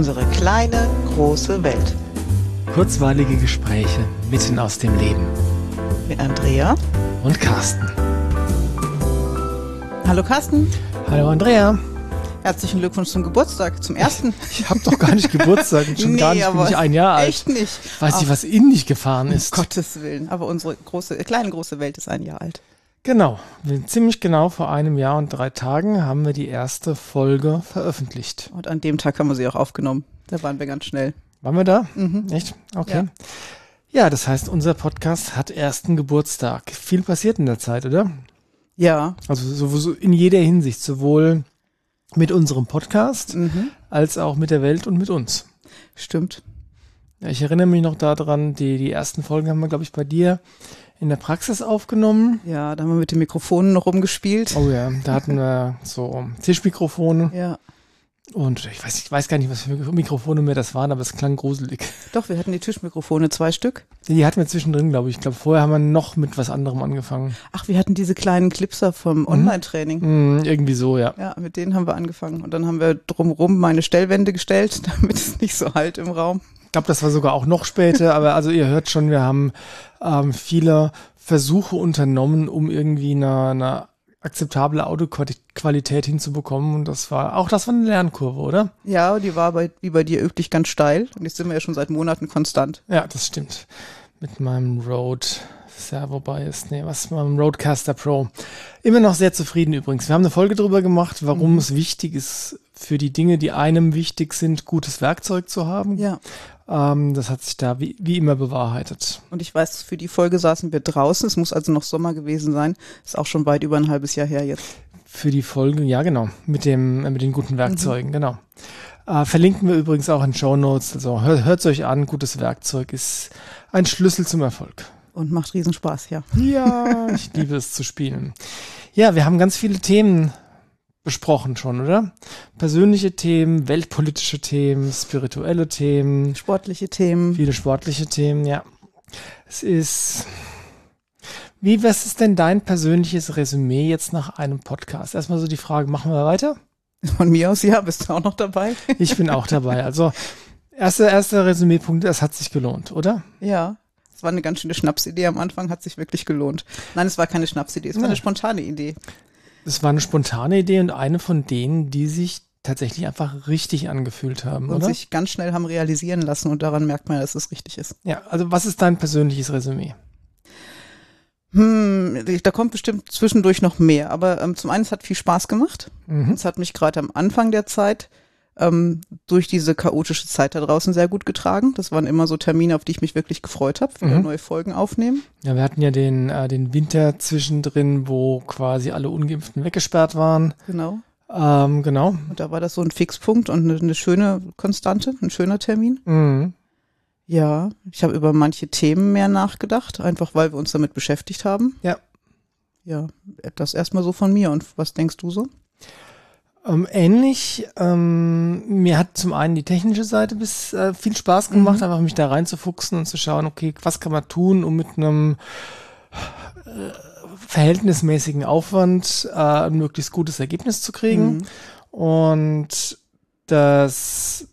Unsere kleine, große Welt. Kurzweilige Gespräche mitten aus dem Leben. Mit Andrea und Carsten. Hallo Carsten. Hallo Andrea. Herzlichen Glückwunsch zum Geburtstag, zum ersten. Ich habe doch gar nicht Geburtstag und schon nee, gar nicht bin ich ein Jahr alt. Echt nicht. Weiß ich, was in dich gefahren ist. Um Gottes Willen. Aber unsere große, kleine große Welt ist ein Jahr alt. Genau. Ziemlich genau vor einem Jahr und drei Tagen haben wir die erste Folge veröffentlicht. Und an dem Tag haben wir sie auch aufgenommen. Da waren wir ganz schnell. Waren wir da? Mhm. Echt? Okay. Ja. ja, das heißt, unser Podcast hat ersten Geburtstag. Viel passiert in der Zeit, oder? Ja. Also so, in jeder Hinsicht, sowohl mit unserem Podcast mhm. als auch mit der Welt und mit uns. Stimmt. Ja, ich erinnere mich noch daran, die, die ersten Folgen haben wir, glaube ich, bei dir in der Praxis aufgenommen. Ja, da haben wir mit den Mikrofonen noch rumgespielt. Oh ja, da hatten wir so Tischmikrofone. Ja. Und ich weiß, ich weiß gar nicht, was für Mikrofone mehr das waren, aber es klang gruselig. Doch, wir hatten die Tischmikrofone, zwei Stück. Die hatten wir zwischendrin, glaube ich. Ich glaube, vorher haben wir noch mit was anderem angefangen. Ach, wir hatten diese kleinen Clipser vom mhm. Online-Training. Mhm, irgendwie so, ja. Ja, mit denen haben wir angefangen. Und dann haben wir drumrum meine Stellwände gestellt, damit es nicht so halt im Raum. Ich glaube, das war sogar auch noch später, aber also ihr hört schon, wir haben ähm, viele Versuche unternommen, um irgendwie eine, eine akzeptable Audioqualität hinzubekommen. Und das war auch das war eine Lernkurve, oder? Ja, die war bei, wie bei dir üblich ganz steil. Und jetzt sind wir ja schon seit Monaten konstant. Ja, das stimmt. Mit meinem Rode Servo Bias, nee, was mit meinem Rodecaster Pro. Immer noch sehr zufrieden übrigens. Wir haben eine Folge darüber gemacht, warum mhm. es wichtig ist, für die Dinge, die einem wichtig sind, gutes Werkzeug zu haben. Ja. Ähm, das hat sich da wie, wie immer bewahrheitet. Und ich weiß, für die Folge saßen wir draußen. Es muss also noch Sommer gewesen sein. Ist auch schon weit über ein halbes Jahr her jetzt. Für die Folge, ja genau, mit dem äh, mit den guten Werkzeugen, mhm. genau. Äh, verlinken wir übrigens auch in Show Notes. Also hört es euch an, gutes Werkzeug ist ein Schlüssel zum Erfolg. Und macht Riesenspaß, ja. Ja, ich liebe es zu spielen. Ja, wir haben ganz viele Themen besprochen schon, oder? Persönliche Themen, weltpolitische Themen, spirituelle Themen. Sportliche Themen. Viele sportliche Themen, ja. Es ist. Wie, was ist denn dein persönliches Resümee jetzt nach einem Podcast? Erstmal so die Frage, machen wir weiter? Von mir aus, ja, bist du auch noch dabei? Ich bin auch dabei. Also, erster erster Resümee-Punkt, es hat sich gelohnt, oder? Ja. Es war eine ganz schöne Schnapsidee am Anfang, hat sich wirklich gelohnt. Nein, es war keine Schnapsidee, es war ja. eine spontane Idee. Es war eine spontane Idee und eine von denen, die sich tatsächlich einfach richtig angefühlt haben, und oder? sich ganz schnell haben realisieren lassen und daran merkt man, dass es richtig ist. Ja, also was ist dein persönliches Resümee? Hm, da kommt bestimmt zwischendurch noch mehr, aber ähm, zum einen, es hat viel Spaß gemacht. Mhm. Es hat mich gerade am Anfang der Zeit ähm, durch diese chaotische Zeit da draußen sehr gut getragen. Das waren immer so Termine, auf die ich mich wirklich gefreut habe, wieder mhm. neue Folgen aufnehmen. Ja, wir hatten ja den, äh, den Winter zwischendrin, wo quasi alle Ungeimpften weggesperrt waren. Genau. Ähm, genau. Und da war das so ein Fixpunkt und eine, eine schöne Konstante, ein schöner Termin. Mhm. Ja, ich habe über manche Themen mehr nachgedacht, einfach weil wir uns damit beschäftigt haben. Ja. Ja, das erstmal so von mir. Und was denkst du so? Ähm, ähnlich. Ähm, mir hat zum einen die technische Seite bis äh, viel Spaß gemacht, mhm. einfach mich da reinzufuchsen und zu schauen, okay, was kann man tun, um mit einem äh, verhältnismäßigen Aufwand äh, ein möglichst gutes Ergebnis zu kriegen. Mhm. Und das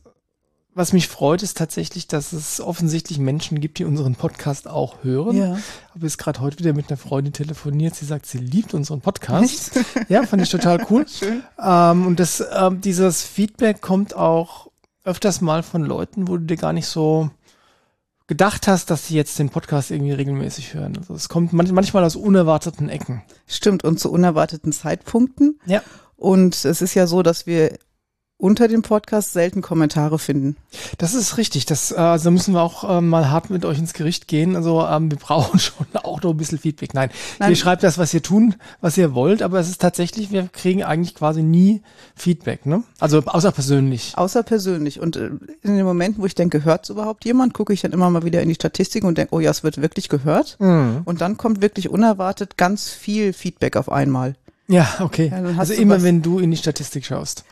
was mich freut, ist tatsächlich, dass es offensichtlich Menschen gibt, die unseren Podcast auch hören. Ja. Habe jetzt gerade heute wieder mit einer Freundin telefoniert. Sie sagt, sie liebt unseren Podcast. Echt? Ja, fand ich total cool. Schön. Ähm, und das, ähm, dieses Feedback kommt auch öfters mal von Leuten, wo du dir gar nicht so gedacht hast, dass sie jetzt den Podcast irgendwie regelmäßig hören. Also es kommt manchmal aus unerwarteten Ecken. Stimmt, und zu unerwarteten Zeitpunkten. Ja. Und es ist ja so, dass wir unter dem Podcast selten Kommentare finden. Das ist richtig. Das, äh, also müssen wir auch äh, mal hart mit euch ins Gericht gehen. Also ähm, wir brauchen schon auch noch ein bisschen Feedback. Nein, Nein, ihr schreibt das, was ihr tun, was ihr wollt, aber es ist tatsächlich, wir kriegen eigentlich quasi nie Feedback, ne? Also außer persönlich. Außer persönlich. Und äh, in den Momenten, wo ich denke, hört es überhaupt jemand, gucke ich dann immer mal wieder in die Statistik und denke, oh ja, es wird wirklich gehört. Mhm. Und dann kommt wirklich unerwartet ganz viel Feedback auf einmal. Ja, okay. Ja, also immer, wenn du in die Statistik schaust.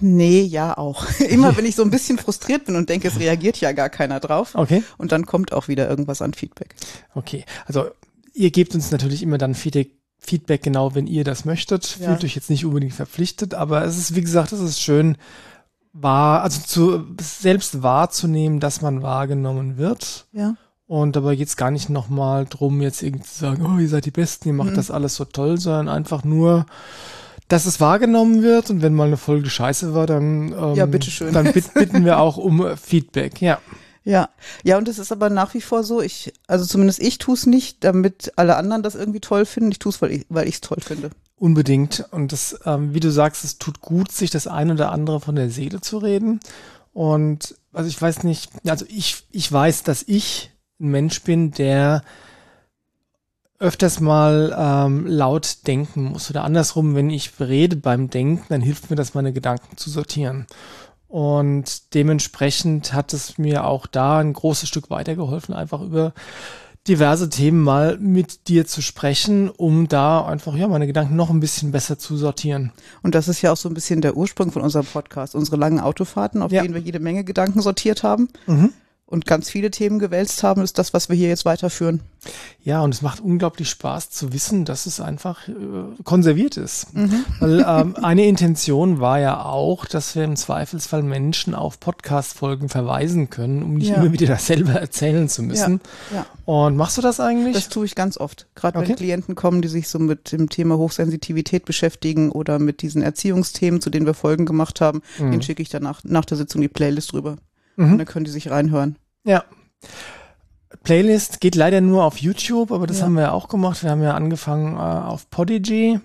Nee, ja auch. Immer wenn ich so ein bisschen frustriert bin und denke, es reagiert ja gar keiner drauf. Okay. Und dann kommt auch wieder irgendwas an Feedback. Okay. Also ihr gebt uns natürlich immer dann Feedback, Feedback genau, wenn ihr das möchtet. Ja. Fühlt euch jetzt nicht unbedingt verpflichtet, aber es ist, wie gesagt, es ist schön, wahr, also zu, selbst wahrzunehmen, dass man wahrgenommen wird. Ja. Und dabei geht's gar nicht nochmal drum, jetzt irgendwie zu sagen, oh, ihr seid die Besten, ihr macht Mhm. das alles so toll, sondern einfach nur, dass es wahrgenommen wird und wenn mal eine Folge scheiße war, dann, ähm, Ja, bitteschön. dann bitt, bitten wir auch um Feedback, ja. Ja, ja, und es ist aber nach wie vor so, ich, also zumindest ich tue es nicht, damit alle anderen das irgendwie toll finden. Ich tue es, weil ich weil ich es toll finde. Unbedingt. Und das, ähm, wie du sagst, es tut gut, sich das ein oder andere von der Seele zu reden. Und also ich weiß nicht, also ich, ich weiß, dass ich ein Mensch bin, der öfters mal ähm, laut denken muss. Oder andersrum, wenn ich rede beim Denken, dann hilft mir das, meine Gedanken zu sortieren. Und dementsprechend hat es mir auch da ein großes Stück weitergeholfen, einfach über diverse Themen mal mit dir zu sprechen, um da einfach ja meine Gedanken noch ein bisschen besser zu sortieren. Und das ist ja auch so ein bisschen der Ursprung von unserem Podcast. Unsere langen Autofahrten, auf Ja. denen wir jede Menge Gedanken sortiert haben Mhm. Und ganz viele Themen gewälzt haben, ist das, was wir hier jetzt weiterführen. Ja, und es macht unglaublich Spaß zu wissen, dass es einfach äh, konserviert ist. Mhm. Weil ähm, eine Intention war ja auch, dass wir im Zweifelsfall Menschen auf Podcast-Folgen verweisen können, um nicht Ja. immer wieder dasselbe erzählen zu müssen. Ja, Und machst du das eigentlich? das tue ich ganz oft. Gerade Okay. wenn Klienten kommen, die sich so mit dem Thema Hochsensitivität beschäftigen oder mit diesen Erziehungsthemen, zu denen wir Folgen gemacht haben, Mhm. den schicke ich danach nach der Sitzung die Playlist rüber. Mhm. Und dann können die sich reinhören. Ja. Playlist geht leider nur auf YouTube, aber das Ja. haben wir ja auch gemacht. Wir haben ja angefangen äh, auf Podigy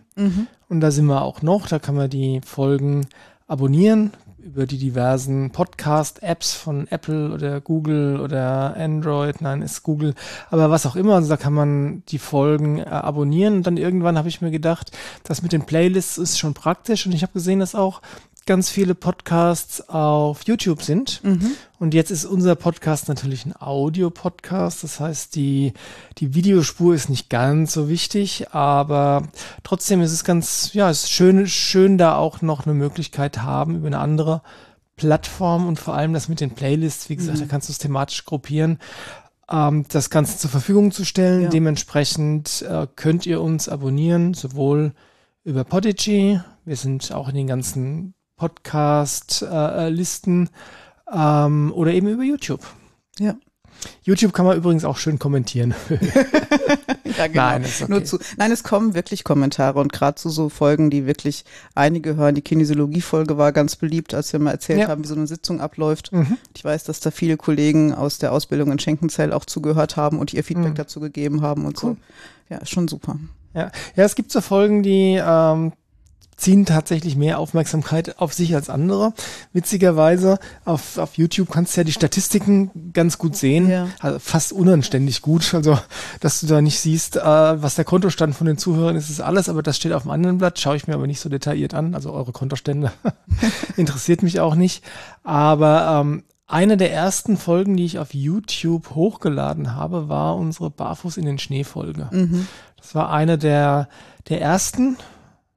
und da sind wir auch noch. Da kann man die Folgen abonnieren über die diversen Podcast-Apps von Apple oder Google oder Android. Nein, ist Google. Aber was auch immer. Also da kann man die Folgen äh, abonnieren. Und dann irgendwann habe ich mir gedacht, das mit den Playlists ist schon praktisch. Und ich habe gesehen, dass auch ganz viele Podcasts auf YouTube sind. Mhm. Und jetzt ist unser Podcast natürlich ein Audio-Podcast. Das heißt, die, die Videospur ist nicht ganz so wichtig, aber trotzdem ist es ganz, ja, es ist schön, schön da auch noch eine Möglichkeit haben über eine andere Plattform und vor allem das mit den Playlists. Wie gesagt, Mhm. da kannst du es thematisch gruppieren. Ähm, das Ganze zur Verfügung zu stellen. Ja. Dementsprechend äh, könnt ihr uns abonnieren, sowohl über Podigy, wir sind auch in den ganzen Podcast-Listen ähm, oder eben über YouTube. Ja. YouTube kann man übrigens auch schön kommentieren. Ja, genau. Nein, okay. Nur zu, nein, es kommen wirklich Kommentare und gerade zu so Folgen, die wirklich einige hören. Die Kinesiologie-Folge war ganz beliebt, als wir mal erzählt Ja. haben, wie so eine Sitzung abläuft. Mhm. Ich weiß, dass da viele Kollegen aus der Ausbildung in Schenkenzell auch zugehört haben und ihr Feedback Mhm. dazu gegeben haben und Cool. so. Ja, schon super. Ja. ja, es gibt so Folgen, die ähm, ziehen tatsächlich mehr Aufmerksamkeit auf sich als andere. Witzigerweise, auf, auf YouTube kannst du ja die Statistiken ganz gut sehen. Ja. Also fast unanständig gut. Also, dass du da nicht siehst, äh, was der Kontostand von den Zuhörern ist, ist alles, aber das steht auf dem anderen Blatt, schaue ich mir aber nicht so detailliert an. Also eure Kontostände interessiert mich auch nicht. Aber ähm, eine der ersten Folgen, die ich auf YouTube hochgeladen habe, war unsere Barfuß in den Schnee-Folge. Mhm. Das war eine der, der ersten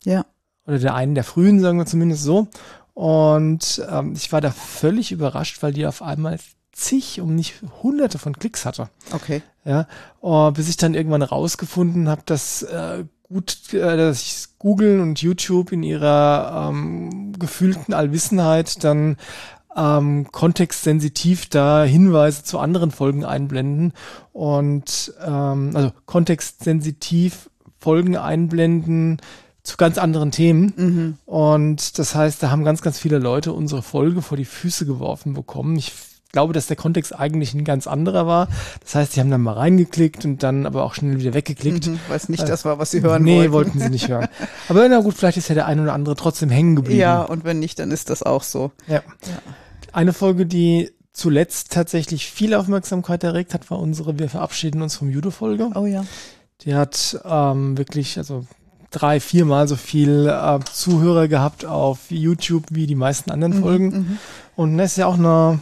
Ja. Oder der einen der frühen, sagen wir zumindest so. Und ähm, ich war da völlig überrascht, weil die auf einmal zig, um nicht hunderte von Klicks hatte. Okay. Ja, oh, bis ich dann irgendwann rausgefunden habe, dass äh, gut, äh, dass Google und YouTube in ihrer ähm, gefühlten Allwissenheit dann ähm, kontextsensitiv da Hinweise zu anderen Folgen einblenden und ähm, also kontextsensitiv Folgen einblenden zu ganz anderen Themen. Mhm. Und das heißt, da haben ganz, ganz viele Leute unsere Folge vor die Füße geworfen bekommen. Ich glaube, dass der Kontext eigentlich ein ganz anderer war. Das heißt, sie haben dann mal reingeklickt und dann aber auch schnell wieder weggeklickt. Mhm. Weiß nicht, das war, was sie hören nee, wollten. wollten sie nicht hören. Aber na gut, vielleicht ist ja der ein oder andere trotzdem hängen geblieben. Ja, und wenn nicht, dann ist das auch so. Ja. Eine Folge, die zuletzt tatsächlich viel Aufmerksamkeit erregt hat, war unsere Wir verabschieden uns vom Judo-Folge. Oh ja. Die hat ähm, wirklich, also drei, viermal so viel äh, Zuhörer gehabt auf YouTube wie die meisten anderen Folgen. Mhm. Und das ist ja auch eine,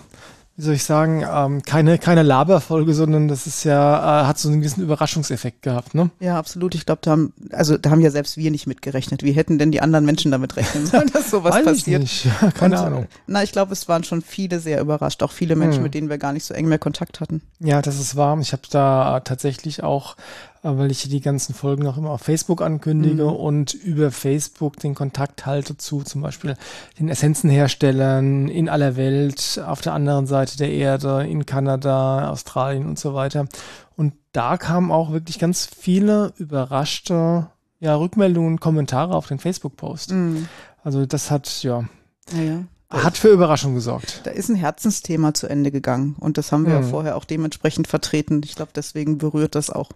wie soll ich sagen, ähm, keine, keine Laberfolge, sondern das ist ja, äh, hat so einen gewissen Überraschungseffekt gehabt, ne? Ja, absolut. Ich glaube, da haben, also da haben ja selbst wir nicht mitgerechnet. Wie hätten denn die anderen Menschen damit rechnen sollen, dass sowas Weiß passiert? Ich nicht. Ja, keine Und, äh, Ahnung. Na, ich glaube, es waren schon viele sehr überrascht. Auch viele Menschen, Hm. mit denen wir gar nicht so eng mehr Kontakt hatten. Ja, das ist warm. Ich habe da tatsächlich auch äh, weil ich die ganzen Folgen auch immer auf Facebook ankündige mhm. und über Facebook den Kontakt halte zu zum Beispiel den Essenzenherstellern in aller Welt, auf der anderen Seite der Erde, in Kanada, Australien und so weiter. Und da kamen auch wirklich ganz viele überraschte ja, Rückmeldungen und Kommentare auf den Facebook-Post. Mhm. Also das hat, ja, ja, hat für Überraschung gesorgt. Da ist ein Herzensthema zu Ende gegangen und das haben wir mhm. ja vorher auch dementsprechend vertreten. Ich glaube, deswegen berührt das auch.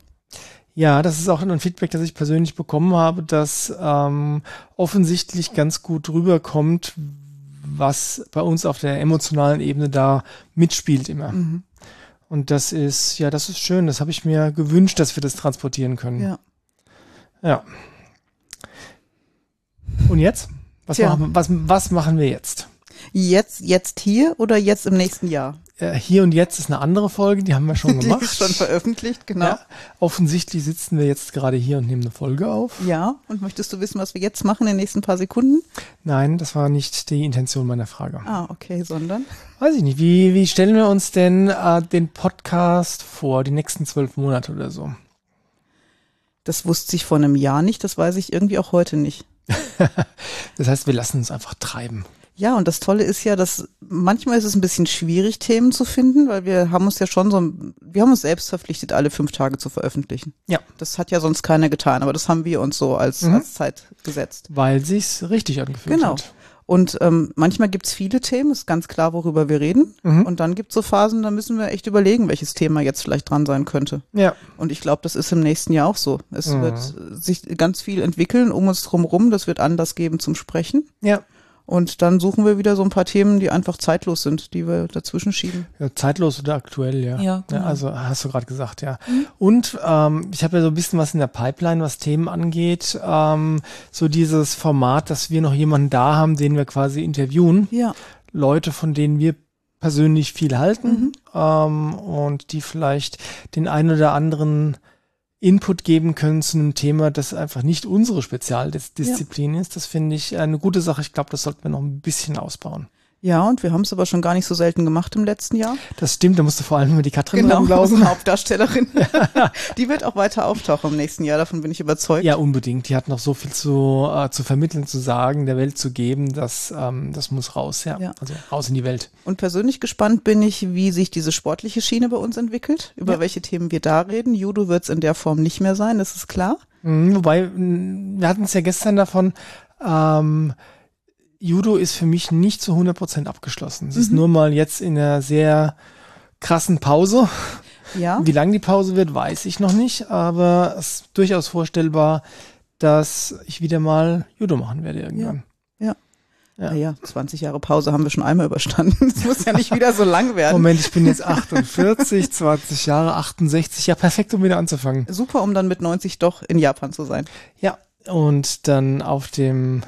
Ja, das ist auch ein Feedback, das ich persönlich bekommen habe, dass ähm, offensichtlich ganz gut rüberkommt, was bei uns auf der emotionalen Ebene da mitspielt immer. Mhm. Und das ist, ja, das ist schön. Das habe ich mir gewünscht, dass wir das transportieren können. Ja. Ja. Und jetzt? Was, machen, was, was machen wir jetzt? Jetzt, jetzt hier oder jetzt im nächsten Jahr? Äh, hier und jetzt ist eine andere Folge, die haben wir schon gemacht. die ist schon veröffentlicht, genau. Ja, offensichtlich sitzen wir jetzt gerade hier und nehmen eine Folge auf. Ja, und möchtest du wissen, was wir jetzt machen in den nächsten paar Sekunden? Nein, das war nicht die Intention meiner Frage. Ah, okay, sondern? Weiß ich nicht. Wie, wie stellen wir uns denn äh, den Podcast vor, die nächsten zwölf Monate oder so? Das wusste ich vor einem Jahr nicht, das weiß ich irgendwie auch heute nicht. das heißt, wir lassen uns einfach treiben. Ja, und das Tolle ist ja, dass manchmal ist es ein bisschen schwierig, Themen zu finden, weil wir haben uns ja schon so, wir haben uns selbst verpflichtet, alle fünf Tage zu veröffentlichen. Ja. Das hat ja sonst keiner getan, aber das haben wir uns so als, mhm. als Zeit gesetzt. Weil sich's richtig angefühlt genau. hat. Genau. Und ähm, manchmal gibt's viele Themen, ist ganz klar, worüber wir reden. Mhm. Und dann gibt's so Phasen, da müssen wir echt überlegen, welches Thema jetzt vielleicht dran sein könnte. Ja. Und ich glaube, das ist im nächsten Jahr auch so. Es mhm. wird sich ganz viel entwickeln um uns drumherum. Das wird Anlass geben zum Sprechen. Ja. Und dann suchen wir wieder so ein paar Themen, die einfach zeitlos sind, die wir dazwischen schieben. Ja, zeitlos oder aktuell, ja. Ja, genau. ja also hast du gerade gesagt, ja. Mhm. Und ähm, ich habe ja so ein bisschen was in der Pipeline, was Themen angeht. Ähm, so dieses Format, dass wir noch jemanden da haben, den wir quasi interviewen. Ja. Leute, von denen wir persönlich viel halten mhm. ähm, und die vielleicht den einen oder anderen Input geben können zu einem Thema, das einfach nicht unsere Spezialdisziplin ja. ist. Das finde ich eine gute Sache. Ich glaube, das sollten wir noch ein bisschen ausbauen. Ja, und wir haben es aber schon gar nicht so selten gemacht im letzten Jahr. Das stimmt, da musst du vor allem über die Katrin genau, unsere Hauptdarstellerin. die wird auch weiter auftauchen im nächsten Jahr, davon bin ich überzeugt. Ja, unbedingt. Die hat noch so viel zu, äh, zu vermitteln, zu sagen, der Welt zu geben, dass ähm, das muss raus, ja. ja. Also raus in die Welt. Und persönlich gespannt bin ich, wie sich diese sportliche Schiene bei uns entwickelt, über ja. welche Themen wir da reden. Judo wird es in der Form nicht mehr sein, das ist klar. Mhm, wobei, wir hatten es ja gestern davon, ähm, Judo ist für mich nicht zu 100% abgeschlossen. Es mhm. ist nur mal jetzt in einer sehr krassen Pause. Ja. Wie lang die Pause wird, weiß ich noch nicht, aber es ist durchaus vorstellbar, dass ich wieder mal Judo machen werde irgendwann. Ja. ja. Naja, 20 Jahre Pause haben wir schon einmal überstanden. Es muss ja nicht wieder so lang werden. Moment, ich bin jetzt 48, 20 Jahre, 68. Ja, perfekt, um wieder anzufangen. Super, um dann mit 90 doch in Japan zu sein. Ja, und dann auf dem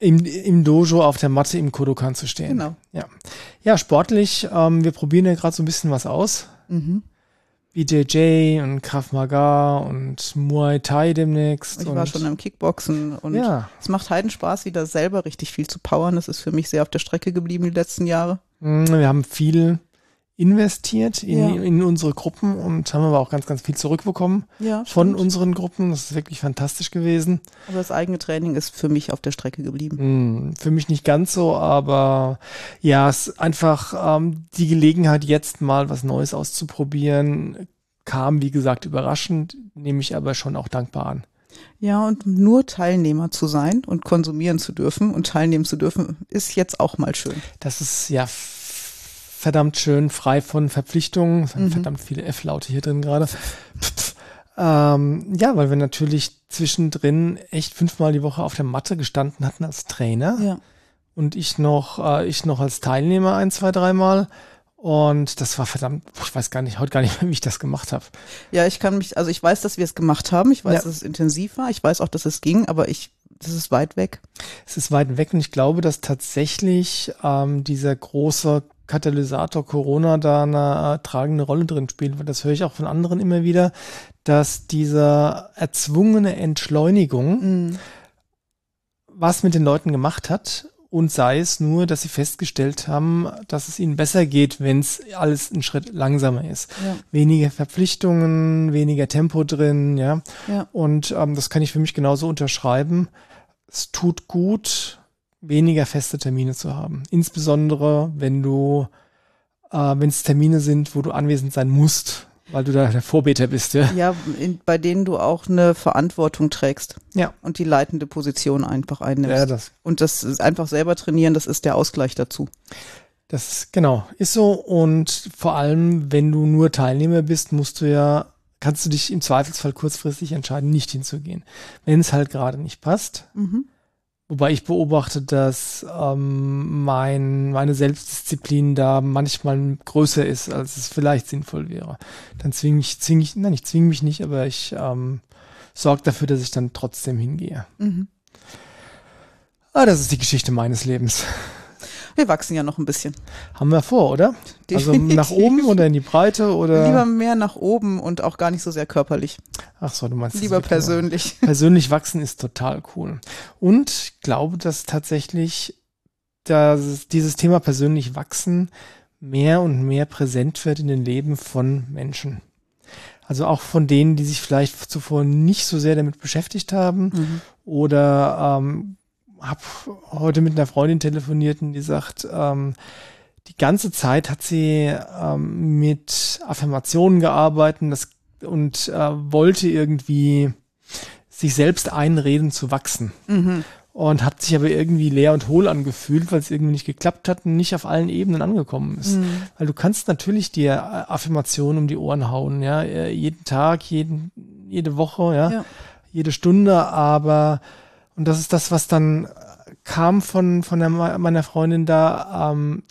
im, im Dojo auf der Matte im Kodokan zu stehen. Genau. Ja, ja sportlich, ähm, wir probieren ja gerade so ein bisschen was aus. Mhm. BJJ und Krav Maga und Muay Thai demnächst. Ich war schon im Kickboxen und ja. es macht Heiden Spaß, wieder selber richtig viel zu powern. Das ist für mich sehr auf der Strecke geblieben die letzten Jahre. Mhm, wir haben viel investiert in, ja. in unsere Gruppen und haben aber auch ganz, ganz viel zurückbekommen ja, von unseren Gruppen. Das ist wirklich fantastisch gewesen. Aber das eigene Training ist für mich auf der Strecke geblieben. Hm, für mich nicht ganz so, aber ja, es ist einfach ähm, die Gelegenheit, jetzt mal was Neues auszuprobieren, kam, wie gesagt, überraschend, nehme ich aber schon auch dankbar an. Ja, und nur Teilnehmer zu sein und konsumieren zu dürfen und teilnehmen zu dürfen, ist jetzt auch mal schön. Das ist ja verdammt schön, frei von Verpflichtungen. Es sind mhm. verdammt viele F-Laute hier drin gerade. Ähm, ja, weil wir natürlich zwischendrin echt fünfmal die Woche auf der Matte gestanden hatten als Trainer. Ja. Und ich noch, äh, ich noch als Teilnehmer ein, zwei, dreimal. Und das war verdammt, ich weiß gar nicht, heute gar nicht mehr, wie ich das gemacht habe. Ja, ich kann mich, also ich weiß, dass wir es gemacht haben. Ich weiß, ja. dass es intensiv war. Ich weiß auch, dass es ging, aber ich, das ist weit weg. Es ist weit weg und ich glaube, dass tatsächlich ähm, dieser große Katalysator Corona da eine äh, tragende Rolle drin spielt, weil das höre ich auch von anderen immer wieder, dass diese erzwungene Entschleunigung mm. was mit den Leuten gemacht hat und sei es nur, dass sie festgestellt haben, dass es ihnen besser geht, wenn es alles einen Schritt langsamer ist. Ja. Weniger Verpflichtungen, weniger Tempo drin, ja. ja. Und ähm, das kann ich für mich genauso unterschreiben. Es tut gut, weniger feste Termine zu haben. Insbesondere, wenn du, äh, wenn es Termine sind, wo du anwesend sein musst. Weil du da der Vorbeter bist, ja. Ja, in, bei denen du auch eine Verantwortung trägst. Ja. Und die leitende Position einfach einnimmst. Ja, das. Und das ist einfach selber trainieren, das ist der Ausgleich dazu. Das genau ist so. Und vor allem, wenn du nur Teilnehmer bist, musst du ja, kannst du dich im Zweifelsfall kurzfristig entscheiden, nicht hinzugehen. Wenn es halt gerade nicht passt. Mhm Wobei ich beobachte, dass ähm, mein, meine Selbstdisziplin da manchmal größer ist, als es vielleicht sinnvoll wäre. Dann zwinge ich, zwinge ich, nein, ich zwinge mich nicht, aber ich ähm, sorge dafür, dass ich dann trotzdem hingehe. Mhm. Ah, das ist die Geschichte meines Lebens. Wir wachsen ja noch ein bisschen. Haben wir vor, oder? Definitiv. Also nach oben oder in die Breite oder? Lieber mehr nach oben und auch gar nicht so sehr körperlich. Ach so, du meinst. Lieber persönlich. Persönlich wachsen ist total cool. Und ich glaube, dass tatsächlich dass dieses Thema persönlich wachsen mehr und mehr präsent wird in den Leben von Menschen. Also auch von denen, die sich vielleicht zuvor nicht so sehr damit beschäftigt haben mhm. oder ähm, habe heute mit einer Freundin telefoniert und die sagt, ähm, die ganze Zeit hat sie ähm, mit Affirmationen gearbeitet das, und äh, wollte irgendwie sich selbst einreden zu wachsen. Mhm. Und hat sich aber irgendwie leer und hohl angefühlt, weil es irgendwie nicht geklappt hat und nicht auf allen Ebenen angekommen ist. Mhm. Weil du kannst natürlich dir äh, Affirmationen um die Ohren hauen, ja, jeden Tag, jeden, jede Woche, ja, ja. jede Stunde, aber und das ist das, was dann kam von, von der, meiner Freundin da, ähm,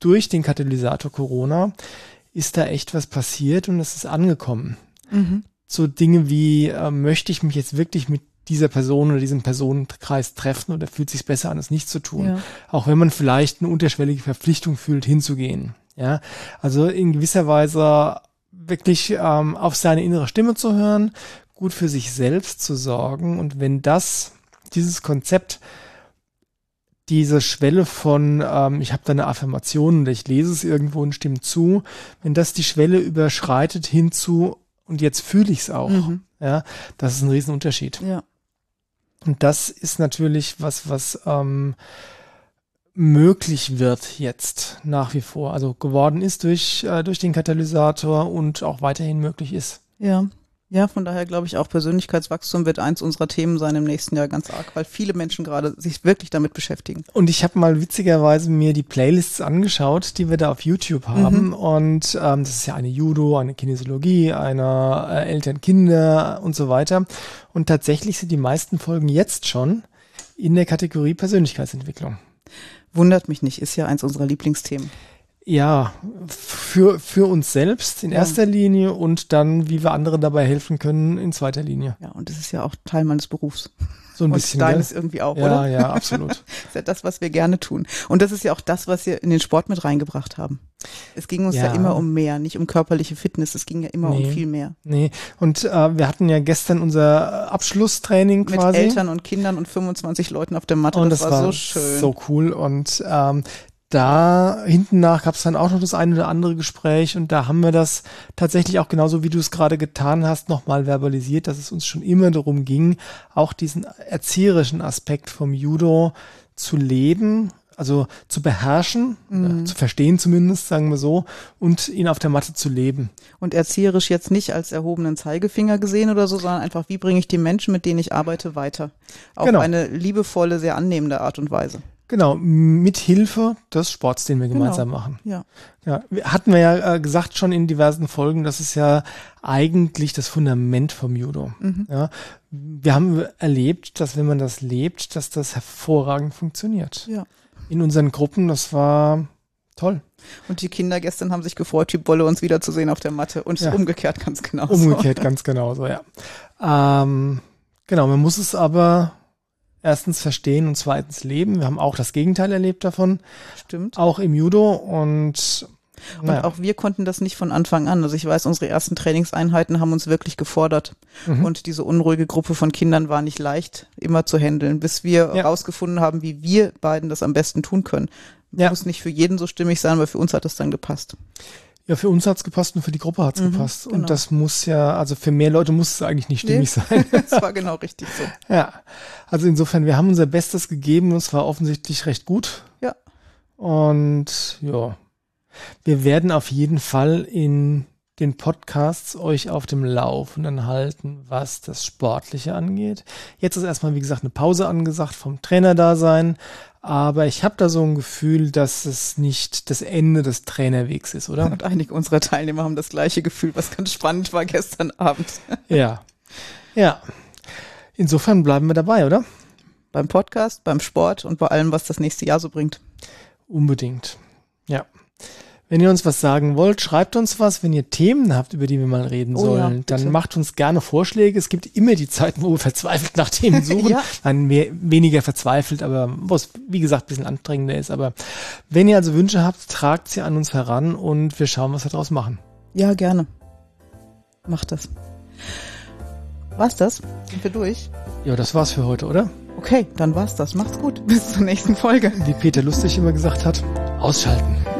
durch den Katalysator Corona ist da echt was passiert und es ist angekommen. Mhm. So Dinge wie, äh, möchte ich mich jetzt wirklich mit dieser Person oder diesem Personenkreis treffen oder fühlt sich besser an, es nicht zu tun. Ja. Auch wenn man vielleicht eine unterschwellige Verpflichtung fühlt, hinzugehen. Ja, also in gewisser Weise wirklich ähm, auf seine innere Stimme zu hören, gut für sich selbst zu sorgen. Und wenn das, dieses Konzept, diese Schwelle von, ähm, ich habe da eine Affirmation und ich lese es irgendwo und stimme zu, wenn das die Schwelle überschreitet hinzu und jetzt fühle ich es auch, mhm. ja, das ist ein Riesenunterschied. Ja. Und das ist natürlich was, was ähm, möglich wird jetzt nach wie vor, also geworden ist durch, äh, durch den Katalysator und auch weiterhin möglich ist. Ja. Ja, von daher glaube ich auch, Persönlichkeitswachstum wird eins unserer Themen sein im nächsten Jahr ganz arg, weil viele Menschen gerade sich wirklich damit beschäftigen. Und ich habe mal witzigerweise mir die Playlists angeschaut, die wir da auf YouTube haben. Mhm. Und ähm, das ist ja eine Judo, eine Kinesiologie, eine äh, Eltern-Kinder und so weiter. Und tatsächlich sind die meisten Folgen jetzt schon in der Kategorie Persönlichkeitsentwicklung. Wundert mich nicht, ist ja eins unserer Lieblingsthemen. Ja, für, für uns selbst in ja. erster Linie und dann, wie wir anderen dabei helfen können, in zweiter Linie. Ja, und das ist ja auch Teil meines Berufs. So ein und bisschen. Deines gell? irgendwie auch, ja, oder? Ja, ja, absolut. das ist ja das, was wir gerne tun. Und das ist ja auch das, was wir in den Sport mit reingebracht haben. Es ging uns ja, ja immer um mehr, nicht um körperliche Fitness. Es ging ja immer nee, um viel mehr. Nee, und äh, wir hatten ja gestern unser Abschlusstraining quasi. Mit Eltern und Kindern und 25 Leuten auf der Matte. Und das, das war, war, so schön. So cool. Und ähm, da hinten nach gab es dann auch noch das eine oder andere Gespräch und da haben wir das tatsächlich auch genauso wie du es gerade getan hast, nochmal verbalisiert, dass es uns schon immer darum ging, auch diesen erzieherischen Aspekt vom Judo zu leben, also zu beherrschen, mhm. ja, zu verstehen zumindest, sagen wir so, und ihn auf der Matte zu leben. Und erzieherisch jetzt nicht als erhobenen Zeigefinger gesehen oder so, sondern einfach, wie bringe ich die Menschen, mit denen ich arbeite, weiter? Auf genau. eine liebevolle, sehr annehmende Art und Weise. Genau, mit Hilfe des Sports, den wir genau. gemeinsam genau. machen. Ja. ja. Hatten wir ja äh, gesagt schon in diversen Folgen, das ist ja eigentlich das Fundament vom Judo. Mhm. Ja. Wir haben erlebt, dass wenn man das lebt, dass das hervorragend funktioniert. Ja. In unseren Gruppen, das war toll. Und die Kinder gestern haben sich gefreut, die Bolle uns wiederzusehen auf der Matte und ja. umgekehrt ganz genau. Umgekehrt ganz genauso, ja. Ähm, genau, man muss es aber erstens verstehen und zweitens leben. Wir haben auch das Gegenteil erlebt davon. Stimmt. Auch im Judo und Und naja. auch wir konnten das nicht von Anfang an. Also ich weiß, unsere ersten Trainingseinheiten haben uns wirklich gefordert. Mhm. Und diese unruhige Gruppe von Kindern war nicht leicht immer zu handeln, bis wir herausgefunden ja. haben, wie wir beiden das am besten tun können. Ja. Muss nicht für jeden so stimmig sein, aber für uns hat das dann gepasst. Ja, für uns hat's gepasst und für die Gruppe hat's mhm, gepasst. Genau. Und das muss ja, also für mehr Leute muss es eigentlich nicht stimmig nee, sein. das war genau richtig so. Ja. Also insofern, wir haben unser Bestes gegeben und es war offensichtlich recht gut. Ja. Und ja, wir werden auf jeden Fall in den Podcasts euch auf dem Laufenden halten, was das Sportliche angeht. Jetzt ist erstmal, wie gesagt, eine Pause angesagt vom Trainerdasein. Aber ich habe da so ein Gefühl, dass es nicht das Ende des Trainerwegs ist, oder? Und einige unserer Teilnehmer haben das gleiche Gefühl, was ganz spannend war gestern Abend. Ja. Ja. Insofern bleiben wir dabei, oder? Beim Podcast, beim Sport und bei allem, was das nächste Jahr so bringt. Unbedingt. Ja. Wenn ihr uns was sagen wollt, schreibt uns was. Wenn ihr Themen habt, über die wir mal reden oh sollen, ja, dann macht uns gerne Vorschläge. Es gibt immer die Zeiten, wo wir verzweifelt nach Themen suchen. ja. Nein, mehr, weniger verzweifelt, aber wo es, wie gesagt, ein bisschen anstrengender ist. Aber wenn ihr also Wünsche habt, tragt sie an uns heran und wir schauen, was wir daraus machen. Ja, gerne. Macht das. War's das? Sind wir durch? Ja, das war's für heute, oder? Okay, dann war's das. Macht's gut. Bis zur nächsten Folge. Wie Peter Lustig immer gesagt hat, ausschalten.